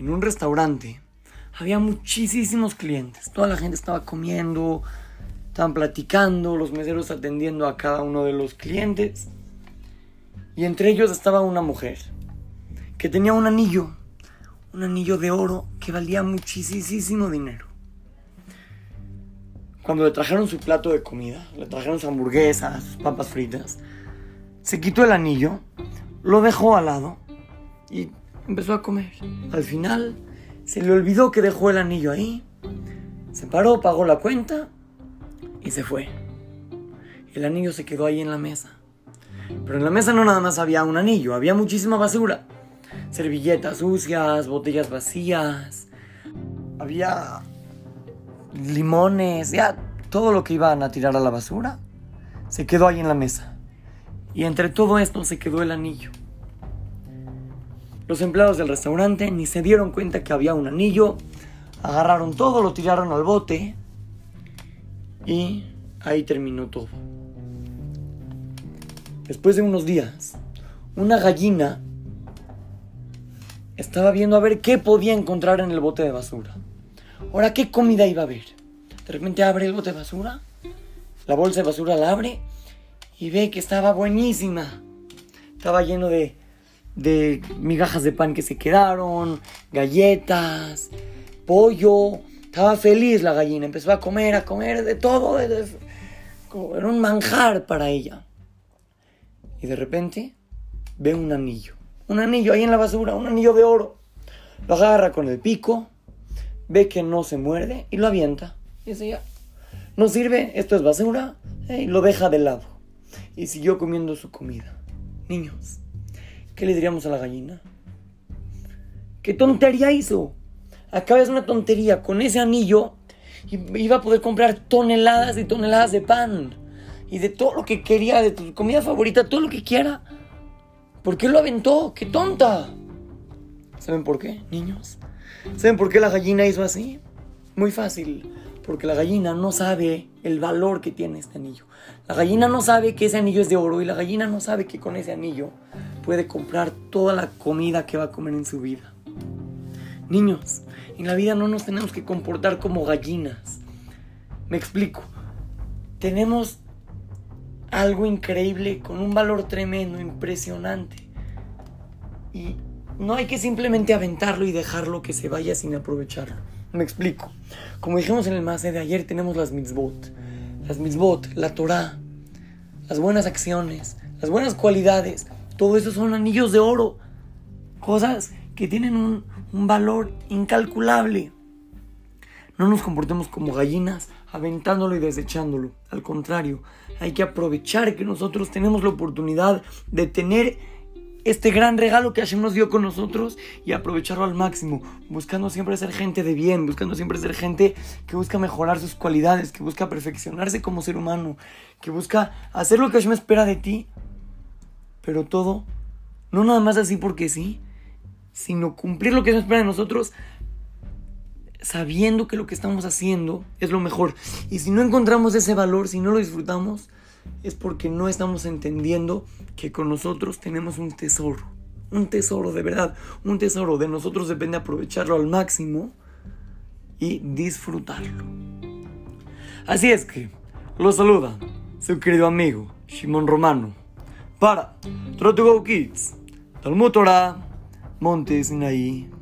un restaurante había muchísimos clientes. Toda la gente estaba comiendo, estaban platicando, los meseros atendiendo a cada uno de los clientes. Y entre ellos estaba una mujer que tenía un anillo, un anillo de oro que valía muchísimo dinero. Cuando le trajeron su plato de comida, le trajeron sus hamburguesas, sus papas fritas, se quitó el anillo, lo dejó al lado y empezó a comer. Al final se le olvidó que dejó el anillo ahí, se paró, pagó la cuenta y se fue. El anillo se quedó ahí en la mesa. Pero en la mesa no nada más había un anillo, había muchísima basura. Servilletas sucias, botellas vacías, había limones, ya todo lo que iban a tirar a la basura se quedó ahí en la mesa. Y entre todo esto se quedó el anillo. Los empleados del restaurante ni se dieron cuenta que había un anillo, agarraron todo, lo tiraron al bote y ahí terminó todo. Después de unos días, una gallina estaba viendo a ver qué podía encontrar en el bote de basura. Ahora, ¿qué comida iba a haber? De repente abre el bote de basura, la bolsa de basura la abre y ve que estaba buenísima. Estaba lleno de de migajas de pan que se quedaron, galletas, pollo. Estaba feliz la gallina, empezó a comer, a comer de todo. era un manjar para ella. Y de repente ve un anillo. Un anillo ahí en la basura, un anillo de oro. Lo agarra con el pico, ve que no se muerde y lo avienta. Y dice ya, no sirve, esto es basura, eh, y lo deja de lado. Y siguió comiendo su comida. Niños, ¿qué le diríamos a la gallina? ¿Qué tontería hizo? Acaba de una tontería. Con ese anillo iba a poder comprar toneladas y toneladas de pan. Y de todo lo que quería, de tu comida favorita, todo lo que quiera. ¿Por qué lo aventó? ¡Qué tonta! ¿Saben por qué, niños? ¿Saben por qué la gallina hizo así? Muy fácil. Porque la gallina no sabe el valor que tiene este anillo. La gallina no sabe que ese anillo es de oro y la gallina no sabe que con ese anillo puede comprar toda la comida que va a comer en su vida. Niños, en la vida no nos tenemos que comportar como gallinas. Me explico. Tenemos algo increíble con un valor tremendo, impresionante. Y no hay que simplemente aventarlo y dejarlo que se vaya sin aprovecharlo. Me explico. Como dijimos en el más de ayer, tenemos las mitzvot. Las mitzvot, la Torah, las buenas acciones, las buenas cualidades todo eso son anillos de oro. Cosas que tienen un, valor incalculable. No nos comportemos como gallinas aventándolo y desechándolo. Al contrario, hay que aprovechar que nosotros tenemos la oportunidad de tener este gran regalo que Hashem nos dio con nosotros y aprovecharlo al máximo, buscando siempre ser gente de bien, buscando siempre ser gente que busca mejorar sus cualidades, que busca perfeccionarse como ser humano, que busca hacer lo que Hashem espera de ti pero todo, no nada más así porque sí, sino cumplir lo que se espera de nosotros, sabiendo que lo que estamos haciendo es lo mejor. Y si no encontramos ese valor, si no lo disfrutamos, es porque no estamos entendiendo que con nosotros tenemos un tesoro. Un tesoro, de verdad, un tesoro. De nosotros depende aprovecharlo al máximo y disfrutarlo. Así es que, lo saluda su querido amigo, Shimon Romano para Trot to Go Kids, Talmud Torah, Monte Sinaí.